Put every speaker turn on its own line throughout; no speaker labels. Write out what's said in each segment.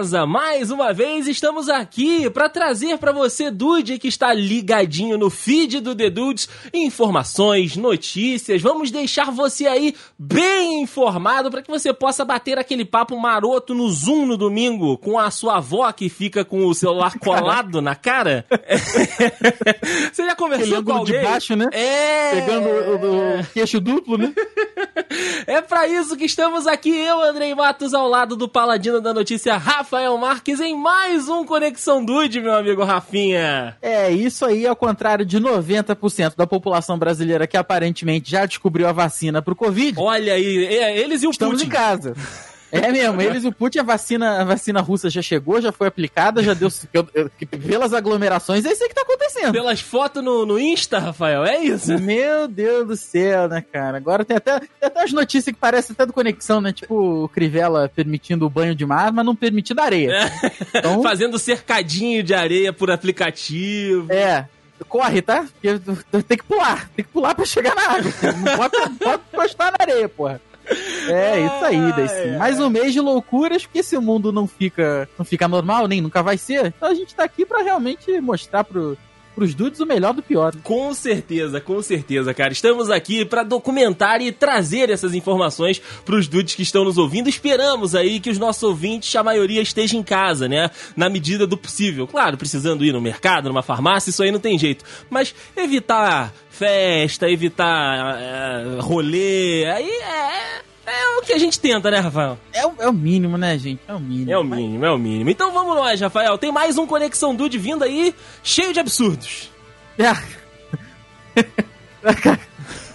casa. Mais uma vez estamos aqui para trazer para você, Dude, que está ligadinho no feed do The Dudes, informações, notícias. Vamos deixar você aí bem informado para que você possa bater aquele papo maroto no Zoom no domingo com a sua avó que fica com o celular colado na cara. você já conversou com alguém?
de baixo, né?
É.
Pegando o, o queixo duplo, né?
É para isso que estamos aqui, eu, Andrei Matos, ao lado do paladino da notícia, Rafael Marques, em mais um Conexão Dude, meu amigo Rafinha.
É, isso aí ao contrário de 90% da população brasileira que aparentemente já descobriu a vacina pro Covid.
Olha aí, é, eles e o
Estamos
Putin.
em casa. É mesmo, eles e o Putin, a vacina, a vacina russa já chegou, já foi aplicada, já deu. eu- eu- pelas aglomerações, é isso aí que tá acontecendo.
Pelas fotos no, no Insta, Rafael, é isso?
Meu Deus do céu, né, cara? Agora tem até, tem até as notícias que parecem até do conexão, né? Tipo, o Crivella permitindo o banho de mar, mas não permitindo areia. Então,
Fazendo cercadinho de areia por aplicativo.
é. Corre, tá? Porque tem que pular. Tem que pular pra chegar na água. Não pode, pode encostar na areia, porra. É, isso aí, daí sim. Mais um mês de loucuras, porque esse mundo não fica, não fica normal, nem nunca vai ser. Então a gente tá aqui pra realmente mostrar pro, pros dudes o melhor do pior.
Com certeza, com certeza, cara. Estamos aqui para documentar e trazer essas informações pros dudes que estão nos ouvindo. Esperamos aí que os nossos ouvintes, a maioria, esteja em casa, né? Na medida do possível. Claro, precisando ir no mercado, numa farmácia, isso aí não tem jeito. Mas evitar festa, evitar é, rolê, aí é, é o que a gente tenta, né, Rafael?
É, o- é o mínimo, né, gente? É o mínimo.
É o mínimo, é o mínimo. Então vamos nós, Rafael. Tem mais um Conexão Dude vindo aí, cheio de absurdos.
É.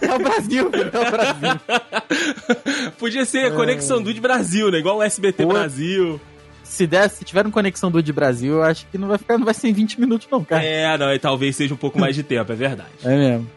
É o Brasil, é o Brasil.
Podia ser Conexão Dude Brasil, né? Igual o SBT
Pô.
Brasil.
Se der, se tiver um conexão do de Brasil, eu acho que não vai ficar, não vai ser em 20 minutos, não, cara.
É, não, e talvez seja um pouco mais de tempo, é verdade.
É mesmo.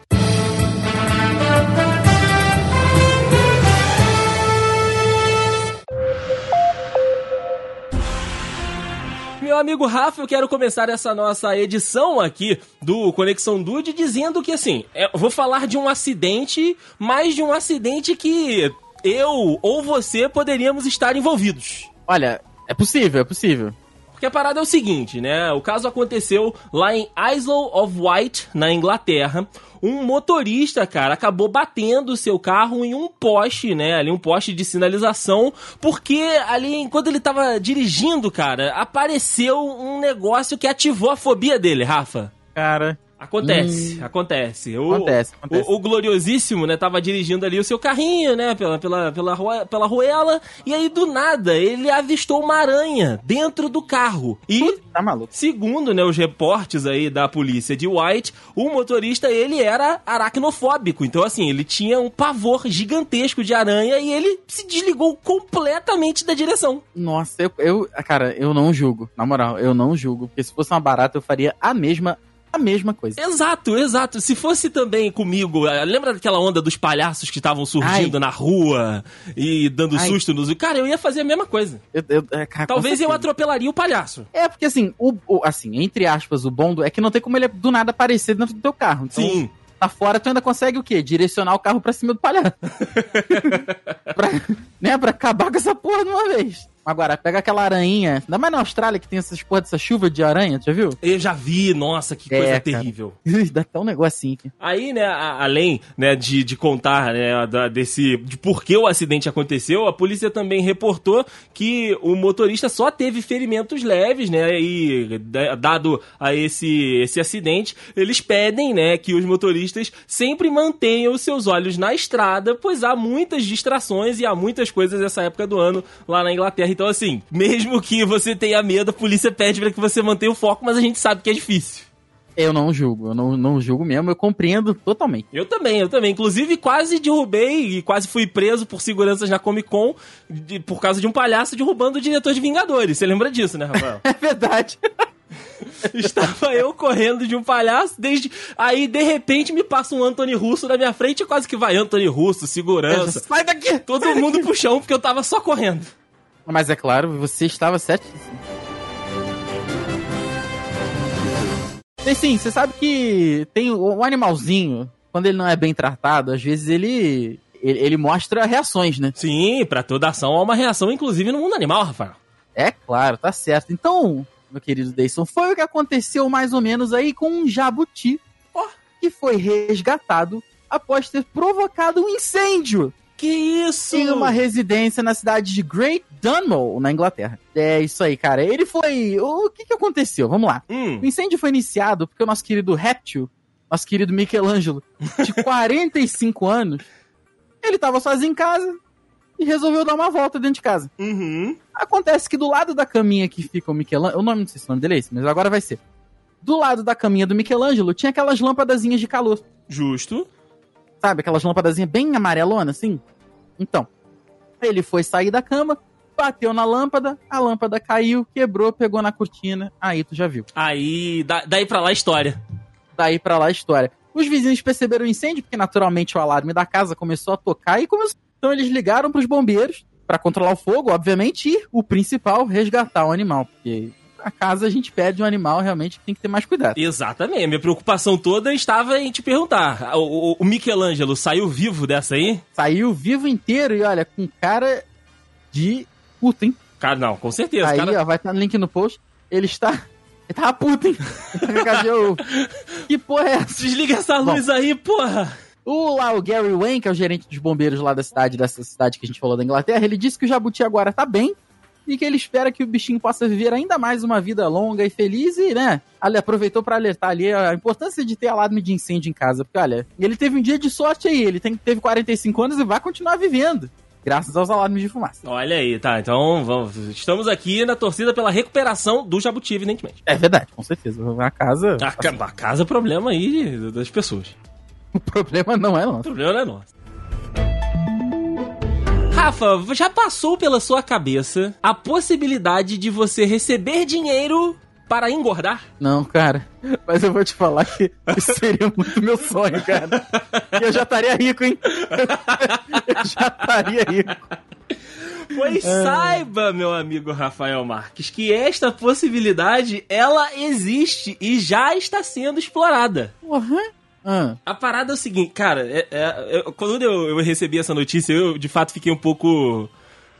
Meu amigo Rafa, eu quero começar essa nossa edição aqui do Conexão Dude dizendo que, assim, é, vou falar de um acidente, mas de um acidente que eu ou você poderíamos estar envolvidos.
Olha, é possível, é possível.
Porque a parada é o seguinte, né? O caso aconteceu lá em Isle of Wight, na Inglaterra. Um motorista, cara, acabou batendo o seu carro em um poste, né? Ali um poste de sinalização, porque ali, enquanto ele tava dirigindo, cara, apareceu um negócio que ativou a fobia dele, Rafa.
Cara,
Acontece, acontece. O,
Acontece, acontece.
O, o gloriosíssimo, né, tava dirigindo ali o seu carrinho, né, pela, pela, pela, rua, pela ruela, e aí do nada ele avistou uma aranha dentro do carro. E
tá maluco.
Segundo, né, os reportes aí da polícia de White, o motorista, ele era aracnofóbico. Então, assim, ele tinha um pavor gigantesco de aranha e ele se desligou completamente da direção.
Nossa, eu, eu, cara, eu não julgo. Na moral, eu não julgo. Porque se fosse uma barata, eu faria a mesma, a mesma coisa.
Exato, exato. Se fosse também comigo, eh, lembra daquela onda dos palhaços que estavam surgindo
Ai.
na rua e dando
Ai.
susto nos... Cara, eu ia fazer a mesma coisa.
Eu, eu- é, cara,
Talvez eu atropelaria o palhaço.
É, porque assim, o, o- assim, entre aspas, o bom é que não tem como ele do nada aparecer dentro do teu carro. Então,
Sim.
Tá fora, tu ainda consegue o quê? Direcionar o carro pra cima do palhaço. pra, né, pra acabar com essa porra de uma vez. Agora, pega aquela aranha, ainda mais na Austrália que tem essas porra dessa chuva de aranha, já viu?
Eu já vi, nossa, que
É,
coisa
cara.
terrível.
Dá até um negocinho aqui.
Aí, né, a- além né, de, de contar né, da- desse, de por que o acidente aconteceu, a polícia também reportou que o motorista só teve ferimentos leves, né, e da- dado a esse, esse acidente, eles pedem, né, que os motoristas sempre mantenham os seus olhos na estrada, pois há muitas distrações e há muitas coisas nessa época do ano lá na Inglaterra. Então, assim, mesmo que você tenha medo, a polícia pede para que você mantenha o foco, mas a gente sabe que é difícil.
Eu não julgo, eu não, não julgo mesmo, eu compreendo totalmente.
Eu também, eu também. Inclusive, quase derrubei e quase fui preso por seguranças na Comic Con de- por causa de um palhaço derrubando o diretor de Vingadores. Você lembra disso, né, Rafael?
É verdade.
Estava eu correndo de um palhaço, desde. Aí, de repente, me passa um Anthony Russo na minha frente, quase que vai Anthony Russo, segurança.
Sai daqui!
Todo mundo pro chão, porque eu tava só correndo.
Mas é claro, você estava certíssimo. E sim, você sabe que tem o, o animalzinho, quando ele não é bem tratado, às vezes ele, ele, ele mostra reações, né?
Sim, pra toda ação há uma reação, inclusive no mundo animal, Rafael.
É claro, tá certo. Então, meu querido Dayson, foi o que aconteceu mais ou menos aí com um jabuti
Ó.
que foi resgatado após ter provocado um incêndio
Que isso?
em uma residência na cidade de Great Dunmow, na Inglaterra. É isso aí, cara. Ele foi. O que que aconteceu? Vamos lá.
Hum,
O incêndio foi iniciado porque o nosso querido Réptil, nosso querido Michelangelo, de 45 anos, ele tava sozinho em casa e resolveu dar uma volta dentro de casa.
uhum.
Acontece que do lado da caminha que fica o Michelangelo, o nome não sei se o nome dele é esse, mas agora vai ser. Do lado da caminha do Michelangelo tinha aquelas lâmpadazinhas de calor,
Justo.
Sabe? Aquelas lâmpadazinhas bem amarelonas, assim. Então, ele foi sair da cama, bateu na lâmpada, a lâmpada caiu, quebrou, pegou na cortina, aí tu já viu.
Aí, da- daí pra lá a história.
daí pra lá a história. Os vizinhos perceberam o incêndio, porque naturalmente o alarme da casa começou a tocar e começou. Então eles ligaram pros bombeiros pra controlar o fogo, obviamente, e o principal, resgatar o animal. Porque a casa a gente perde um animal, realmente tem que ter mais cuidado.
Exatamente. Minha preocupação toda estava em te perguntar. O, o- Michelangelo saiu vivo dessa aí?
Saiu vivo inteiro e olha, com cara de puta, hein?
Cara, não, com certeza.
Aí,
cara...
ó, vai estar no link no post. Ele está. Ele tava puta, hein? Tá que porra é essa?
Desliga essa luz aí, porra!
O, lá, o Gary Wayne, que é o gerente dos bombeiros lá da cidade, dessa cidade que a gente falou da Inglaterra, ele disse que o jabuti agora tá bem e que ele espera que o bichinho possa viver ainda mais uma vida longa e feliz e, né, ele aproveitou pra alertar ali a importância de ter alarme de incêndio em casa, porque, olha, ele teve um dia de sorte aí, ele tem, teve 45 anos e vai continuar vivendo, graças aos alarmes de fumaça.
Olha aí, tá. Então, vamos, estamos aqui na torcida pela recuperação do Jabuti, evidentemente.
É verdade, com certeza. A casa,
A, a casa é problema aí das pessoas.
o problema não é
O
nosso.
problema não é nosso. Rafa, já passou pela sua cabeça a possibilidade de você receber dinheiro para engordar?
Não, cara, mas eu vou te falar que isso seria muito meu sonho, cara. E eu já estaria rico, hein? Eu já estaria rico.
Pois saiba, meu amigo Rafael Marques, que esta possibilidade, ela existe e já está sendo explorada.
Porra. Ah,
A parada é o seguinte, cara, é- é- eu- quando eu, eu recebi essa notícia, eu de fato fiquei um pouco.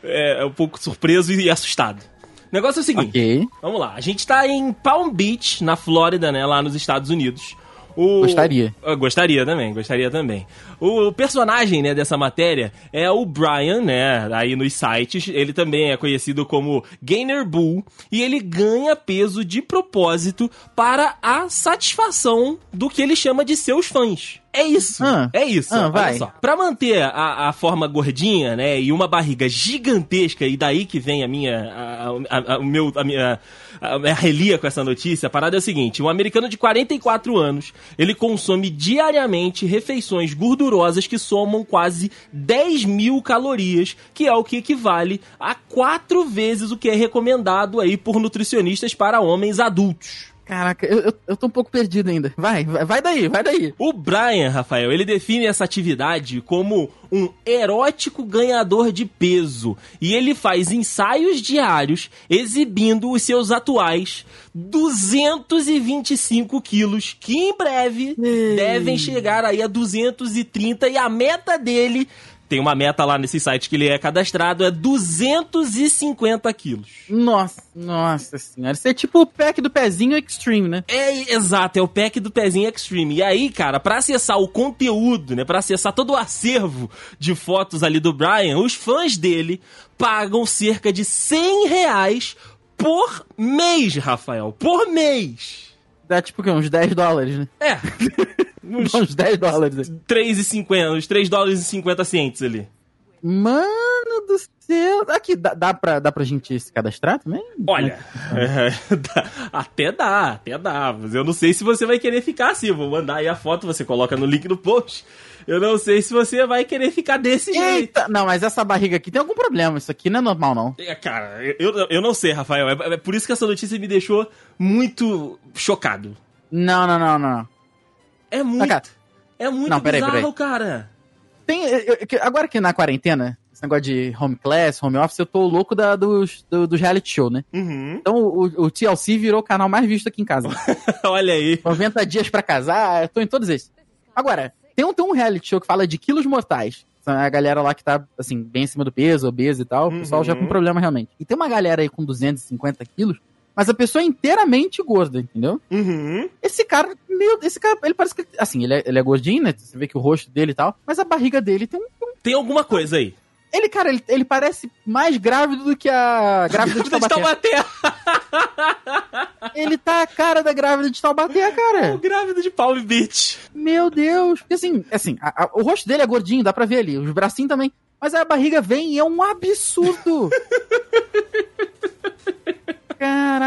é, um pouco surpreso e assustado. O negócio é o seguinte:
ok.
vamos lá, a gente tá em Palm Beach, na Flórida, né, lá nos Estados Unidos. O-
Gostaria.
Eu gostaria também, gostaria também. O personagem, né, dessa matéria é o Brian, né, aí nos sites. Ele também é conhecido como Gainer Bull e ele ganha peso de propósito para a satisfação do que ele chama de seus fãs. É isso.
Ah.
é isso.
Ah,
olha
vai.
só. Pra manter a, a forma gordinha, né, e uma barriga gigantesca, e daí que vem a minha, a, a- a- o meu, a minha, a minha relia com essa notícia, a parada é o seguinte, um americano de 44 anos, ele consome diariamente refeições gordurosas que somam quase 10 mil calorias, que é o que equivale a quatro vezes o que é recomendado aí por nutricionistas para homens adultos.
Caraca, eu, eu, eu tô um pouco perdido ainda. Vai, vai, vai daí, vai daí.
O Brian, Rafael, ele define essa atividade como um erótico ganhador de peso. E ele faz ensaios diários exibindo os seus atuais 225 quilos, que em breve
Ei.
devem chegar aí a 230. E a meta dele, tem uma meta lá nesse site que ele é cadastrado, é 250 quilos.
Nossa, nossa senhora. Isso é tipo o pack do pezinho extreme, né?
É, exato, é o pack do pezinho Extreme. E aí, cara, pra acessar o conteúdo, né, Pra acessar todo o acervo de fotos ali do Brian, os fãs dele pagam cerca de 100 reais por mês, Rafael, por mês.
Dá tipo o quê? Uns 10 dólares, né?
É, uns
Uns 10 dólares.
3,50, uns 3 dólares e 50 centos ali.
Mano do céu. Aqui, dá, dá, pra, dá pra gente se cadastrar também?
Olha, é, dá- até dá, até dá. Mas eu não sei se você vai querer ficar assim. Eu Vou mandar aí a foto, você coloca no link do post. Eu não sei se você vai querer ficar desse jeito.
Eita, não, mas essa barriga aqui tem algum problema. Isso aqui não é normal, não.
É, Cara, eu, eu não sei, Rafael. É, é por isso que essa notícia me deixou muito chocado.
Não, não, não, não.
É muito,
cara,
é muito
Não, peraí,
bizarro,
peraí.
cara.
Tem, eu- eu- agora que na quarentena, esse negócio de home class, home office, eu tô louco da, dos, do, dos reality show, né?
Uhum.
Então o, o TLC virou o canal mais visto aqui em casa.
Olha aí.
90 dias pra casar, eu tô em todos esses. Agora, tem um, tem um reality show que fala de quilos mortais. São a galera lá que tá, assim, bem acima do peso, obeso e tal. O pessoal já com
Uhum.
problema realmente. E tem uma galera aí com 250 quilos, mas a pessoa é inteiramente gorda, entendeu?
Uhum.
Esse cara, meu, esse cara, ele parece que, assim, ele é, ele é gordinho, né? Você vê que o rosto dele e tal, mas a barriga dele tem um
Tem alguma coisa aí.
Ele, cara, ele, ele parece mais grávido do que a grávida de
De
Taubaté.
Taubaté.
Ele tá a cara da grávida de Taubaté,
O
cara.
grávido de Palm Beach.
Meu Deus. Porque assim, assim a- a- o rosto dele é gordinho, dá pra ver ali. Os bracinhos também. Mas a barriga vem e é um absurdo.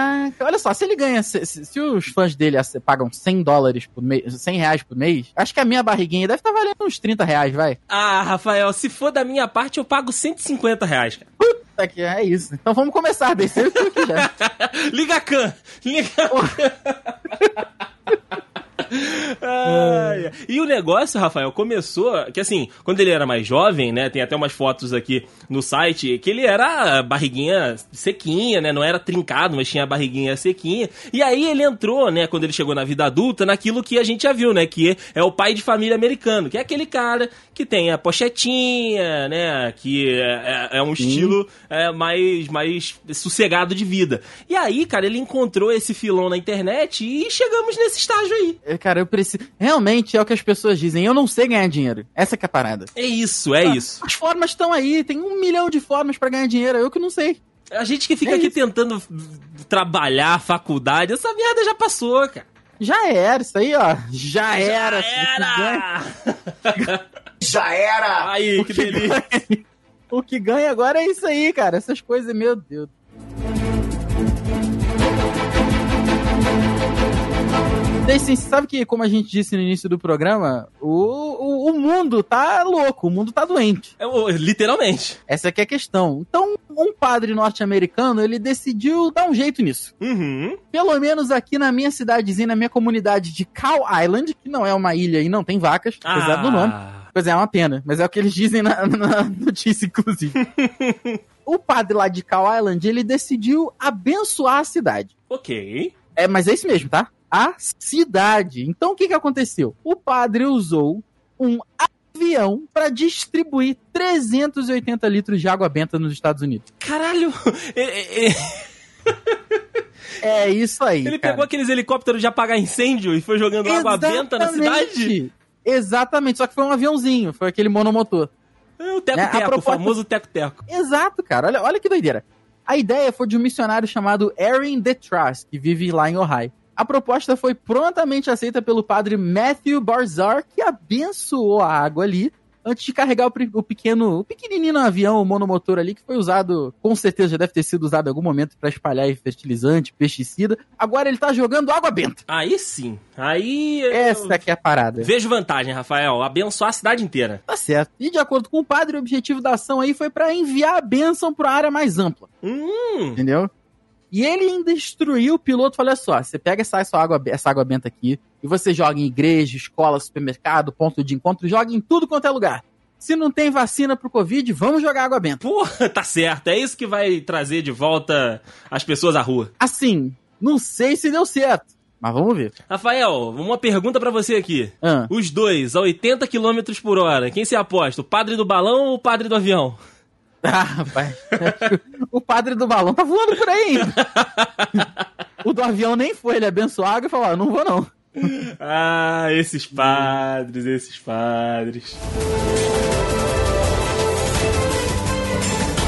Caraca. Olha só, se ele ganha... Se, se- se os fãs dele pagam 100 dólares por mês... 100 reais por mês, acho que a minha barriguinha deve estar valendo uns 30 reais, vai.
Ah, Rafael, se for da minha parte, eu pago 150 reais, cara.
Tá aqui, é isso. Então vamos começar descer o que já.
Liga a can! Liga a can! E o negócio, Rafael, começou que assim, quando ele era mais jovem, né? Tem até umas fotos aqui no site que ele era barriguinha sequinha, né? Não era trincado, mas tinha a barriguinha sequinha. E aí ele entrou, né? Quando ele chegou na vida adulta, naquilo que a gente já viu, né? Que é o pai de família americano, que é aquele cara que tem a pochetinha, né? Que é, é- é um estilo é, mais, mais sossegado de vida. E aí, cara, ele encontrou esse filão na internet e chegamos nesse estágio aí.
É, Cara, eu preciso. Realmente é o que as pessoas dizem. Eu não sei ganhar dinheiro. Essa que é a parada.
É isso, é isso.
As formas estão aí. Tem um milhão de formas pra ganhar dinheiro. Eu que não sei.
A gente que fica
É
aqui
isso.
tentando trabalhar, faculdade, essa merda já passou, cara.
Já era, isso aí, ó. Já era.
era!
Já era!
Aí,
O
que
que,
delícia.
ganha, o que ganha agora é isso aí, cara. Essas coisas, meu Deus. Daí, sim, você sabe que, como a gente disse no início do programa, o, o, o mundo tá louco, o mundo tá doente.
É, literalmente.
Essa aqui é a questão. Então, um padre norte-americano, ele decidiu dar um jeito nisso.
Uhum.
Pelo menos aqui na minha cidadezinha, na minha comunidade de Cow Island, que não é uma ilha e não tem vacas, apesar do nome.
Ah,
Pois é, é uma pena, mas é o que eles dizem na, na notícia, inclusive. o padre lá de Cow Island, ele decidiu abençoar a cidade.
ok.
É, mas é isso mesmo, tá? A cidade. Então o que que aconteceu? O padre usou um avião para distribuir 380 litros de água benta nos Estados Unidos.
Caralho! É,
isso aí.
Ele
cara.
pegou aqueles helicópteros de apagar incêndio e foi jogando água benta na cidade?
Exatamente. Exatamente, só que foi um aviãozinho, foi aquele monomotor.
É o
Né,
teco-teco, o
proposta-
famoso teco-teco.
Exato, cara. Olha, olha que doideira. A ideia foi de um missionário chamado Aaron DeTrass, que vive lá em Ohio. A proposta foi prontamente aceita pelo padre Matthew Barzar, que abençoou a água ali antes de carregar o, pequeno, o pequenininho avião, o monomotor ali, que foi usado, com certeza já deve ter sido usado em algum momento para espalhar fertilizante, pesticida. Agora ele tá jogando água benta.
Aí sim. Aí.
Essa que é a parada.
Vejo vantagem, Rafael. Abençoar a cidade inteira.
Tá certo. E de acordo com o padre, o objetivo da ação aí foi para enviar a bênção para área mais ampla.
Hum.
Entendeu? E ele ainda instruiu o piloto, falou olha só, você pega essa, essa, água, essa água benta aqui e você joga em igreja, escola, supermercado, ponto de encontro, joga em tudo quanto é lugar. Se não tem vacina pro Covid, vamos jogar água benta.
Porra, tá certo. É isso que vai trazer de volta as pessoas à rua.
Assim, não sei se deu certo, mas vamos ver.
Rafael, uma pergunta pra você aqui.
Ah,
Os dois, a 80 km por hora, quem se aposta? O padre do balão ou o padre do avião?
ah rapaz, o padre do balão tá voando por aí ainda. o do avião nem foi, ele abençoou a água e falou, ah, não vou não.
Ah, esses padres, esses padres.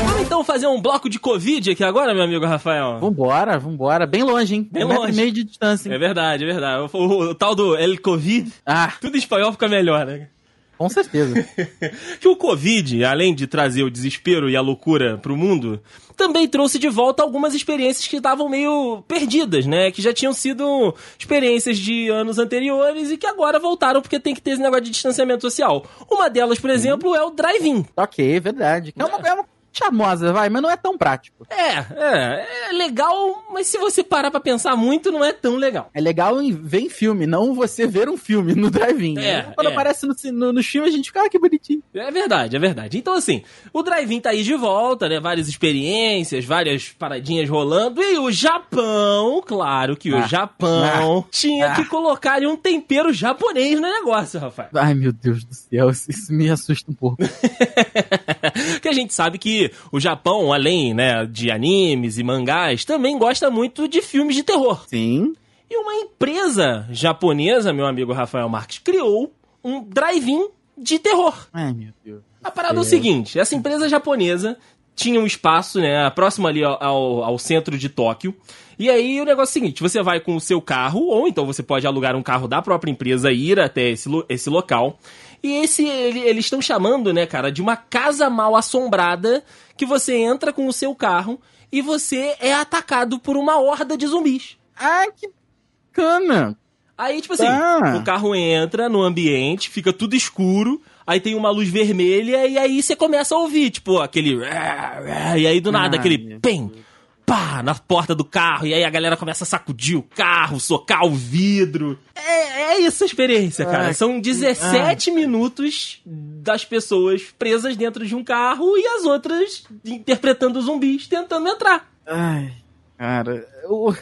Vamos então fazer um bloco de Covid aqui agora, meu amigo Rafael?
Vambora, vambora, bem longe, hein?
Bem
um metro
longe.
e meio de distância. hein?
É verdade, é verdade. O, o- o tal do El Covid,
Ah,
tudo em espanhol fica melhor, né?
Com certeza.
que o Covid, além de trazer o desespero e a loucura pro mundo, também trouxe de volta algumas experiências que estavam meio perdidas, né? Que já tinham sido experiências de anos anteriores e que agora voltaram porque tem que ter esse negócio de distanciamento social. Uma delas, por exemplo, é o drive-in.
Ok, verdade. É uma, é uma- charmosa, vai, mas não é tão prático.
É, é, é legal, mas se você parar pra pensar muito, não é tão legal.
É legal ver em filme, não você ver um filme no drive-in.
É,
Quando
é.
aparece no, no, no filme, a gente fica, ah, que bonitinho.
É verdade, é verdade. Então, assim, o drive-in tá aí de volta, né? Várias experiências, várias paradinhas rolando. E o Japão, claro que o
Ah.
Japão tinha
Ah.
que colocar um tempero japonês no negócio, Rafael.
Ai, meu Deus do céu, isso, isso me assusta um pouco.
Porque a gente sabe que o Japão, além, né, de animes e mangás, também gosta muito de filmes de terror.
Sim.
E uma empresa japonesa, meu amigo Rafael Marques, criou um drive-in de terror.
Ai, meu Deus.
A parada é o seguinte, essa empresa japonesa tinha um espaço, né, próximo ali ao, ao, ao centro de Tóquio. E aí o negócio é o seguinte, você vai com o seu carro, ou então você pode alugar um carro da própria empresa e ir até esse, esse local. E esse, ele- eles estão chamando, né, cara, de uma casa mal assombrada, que você entra com o seu carro e você é atacado por uma horda de zumbis.
Ai, que cana.
Aí, tipo assim,
Ah.
o carro entra no ambiente, fica tudo escuro, aí tem uma luz vermelha, e aí você começa a ouvir, tipo, aquele. E aí do nada, aquele pem, pá, na porta do carro, e aí a galera começa a sacudir o carro, socar o vidro. É, é isso a experiência, cara.
Ai,
São 17 minutos das pessoas presas dentro de um carro e as outras interpretando zumbis tentando entrar.
Ai, cara. O...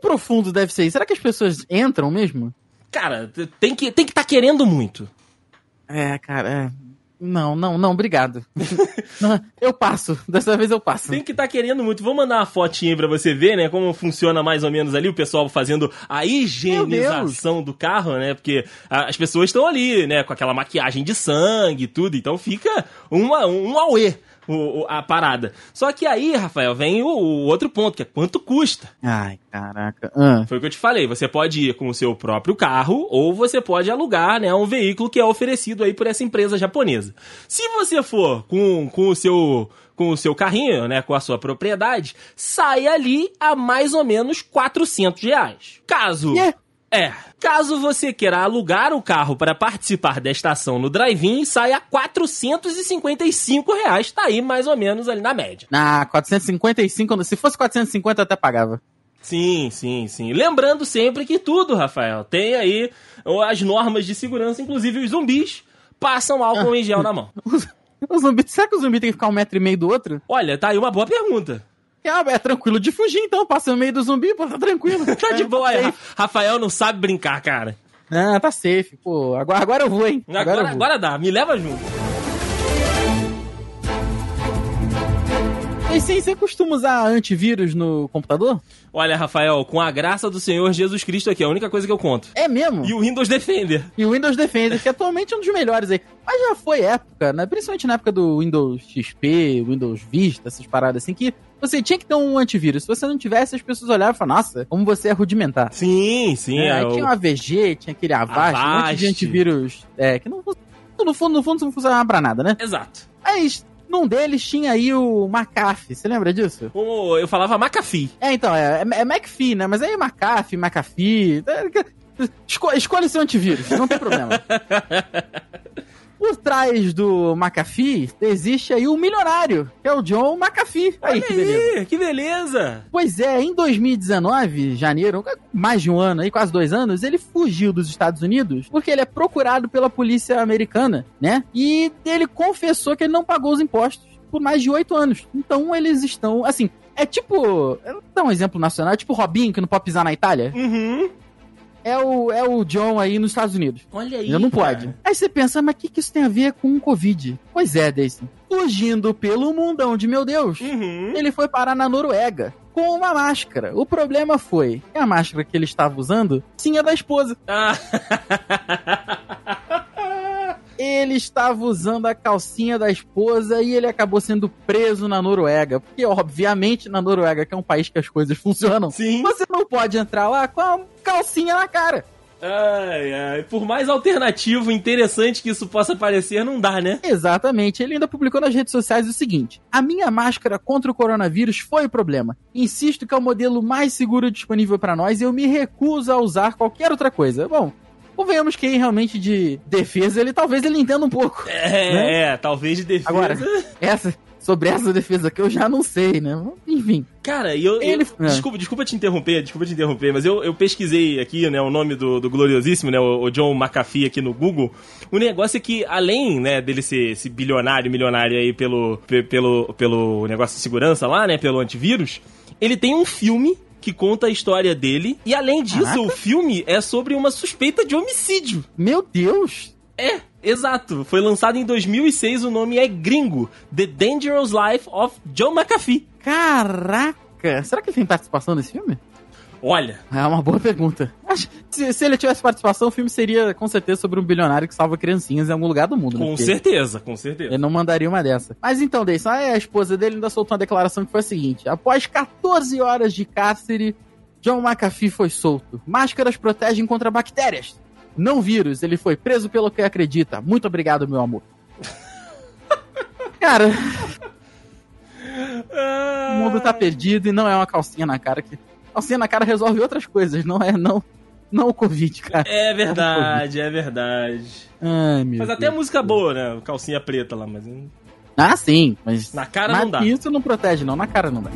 Profundo deve ser isso? Será que as pessoas entram mesmo?
Cara, tem que tem que estar querendo muito.
É, cara, é. Não, não, não, obrigado. Eu passo. Dessa vez eu passo.
Tem que estar querendo muito. Vou mandar uma fotinha pra você ver, né? Como funciona mais ou menos ali o pessoal fazendo a higienização do carro, né? Porque as pessoas estão ali, né? Com aquela maquiagem de sangue e tudo. Então fica uma, um auê o- o- a parada. Só que aí, Rafael, vem o, o outro ponto, que é quanto custa.
Ai, caraca. Ah.
Foi o que eu te falei. Você pode ir com o seu próprio carro ou você pode alugar, né, um veículo que é oferecido aí por essa empresa japonesa. Se você for com, com o seu com o seu carrinho, né, com a sua propriedade, sai ali a mais ou menos 400 reais. Caso
Quê?
É, caso você queira alugar o carro para participar desta ação no drive-in, sai a 455 reais. Tá aí mais ou menos ali na média.
Na 455, se fosse 450 eu até pagava.
Sim, sim, sim. Lembrando sempre que tudo, Rafael, tem aí as normas de segurança, inclusive os zumbis passam álcool em gel na mão.
O zumbi, será que o zumbi tem que ficar um metro e meio do outro?
Olha, tá aí uma boa pergunta.
É, é tranquilo de fugir, então. Passa no meio do zumbi, pô, tá tranquilo.
Tá de boa,
safe.
Rafael não sabe brincar, cara.
Ah, tá safe, pô. Agora, agora eu vou, hein?
Agora,
eu vou.
agora dá, me leva junto.
E sim, você costuma usar antivírus no computador?
Olha, Rafael, com a graça do Senhor Jesus Cristo aqui, é a única coisa que eu conto.
É mesmo?
E o Windows Defender.
E o Windows Defender, que atualmente é um dos melhores aí. Mas já foi época, né? Principalmente na época do Windows XP, Windows Vista, essas paradas assim, que você tinha que ter um antivírus. Se você não tivesse, as pessoas olhavam e falavam, nossa, como você é rudimentar.
Sim, sim.
É,
é
aí
o-
tinha um AVG, tinha aquele Avast, um monte
Avast.
de antivírus é, que não no fundo, no fundo não funcionava pra nada, né?
Exato.
Mas num deles tinha aí o McAfee, você lembra disso?
Como eu falava McAfee.
É, então, é, é, é McAfee, né? Mas aí McAfee, McAfee. é, Esco, escolha seu antivírus, não tem problema. Por trás do McAfee existe aí o milionário, que é o John McAfee. Aí,
Olha
que beleza.
aí, que beleza.
Pois é, em 2019, janeiro, mais de um ano aí, quase dois anos, ele fugiu dos Estados Unidos porque ele é procurado pela polícia americana, né? E ele confessou que ele não pagou os impostos por mais de oito anos. Então eles estão, assim, é tipo, dar um exemplo nacional, é tipo o Robinho que não pode pisar na Itália.
Uhum.
É o, é o John aí nos Estados Unidos.
Olha aí.
Já não
cara.
pode. Aí você pensa, mas o que, que isso tem a ver com o Covid? Pois é, Daisy. Fugindo pelo mundão de meu Deus,
Uhum.
ele foi parar na Noruega com uma máscara. O problema foi que a máscara que ele estava usando tinha da esposa.
Ah.
Ele estava usando a calcinha da esposa e ele acabou sendo preso na Noruega. Porque, obviamente, na Noruega, que é um país que as coisas funcionam,
Sim.
você não pode entrar lá com a calcinha na cara.
Ai, ai. Por mais alternativo, interessante que isso possa parecer, não dá, né?
Exatamente. Ele ainda publicou nas redes sociais o seguinte: A minha máscara contra o coronavírus foi o problema. Insisto que é o modelo mais seguro disponível para nós e eu me recuso a usar qualquer outra coisa. Bom, convenhamos que realmente de defesa ele talvez ele entenda um pouco.
É,
né?
é talvez de defesa.
Agora, essa, sobre essa defesa aqui eu já não sei, né? Enfim.
Cara, eu,
Ele-
eu-
é.
desculpa, desculpa te interromper, desculpa te interromper, mas eu, eu pesquisei aqui, né, o nome do, do gloriosíssimo, né, o, o John McAfee aqui no Google. O negócio é que, além, né, dele ser esse bilionário, milionário aí pelo, pe- pelo, pelo negócio de segurança lá, né, pelo antivírus, ele tem um filme que conta a história dele, e além disso,
Caraca.
o filme é sobre uma suspeita de homicídio.
Meu Deus!
É, exato. Foi lançado em 2006, o nome é Gringo, The Dangerous Life of John McAfee.
Caraca! Será que ele tem participação nesse filme?
Olha,
É uma boa pergunta. Se, se ele tivesse participação, o filme seria com certeza sobre um bilionário que salva criancinhas em algum lugar do mundo. né?
com
Porque
certeza, com certeza.
Ele não mandaria uma dessa. Mas então, Deison, a esposa dele ainda soltou uma declaração que foi a seguinte: após 14 horas de cárcere, John McAfee foi solto. Máscaras protegem contra bactérias. Não vírus, ele foi preso pelo que acredita. Muito obrigado, meu amor. Cara, o mundo tá perdido e não é uma calcinha na cara que. Calcinha na cara resolve outras coisas, não é não, não o Covid, cara.
É verdade, é verdade.
Ai, meu
Mas até
Deus.
música boa, né? Calcinha preta lá, mas
Ah, sim, mas.
na cara
mas
não dá.
isso não protege, não. Na cara não dá.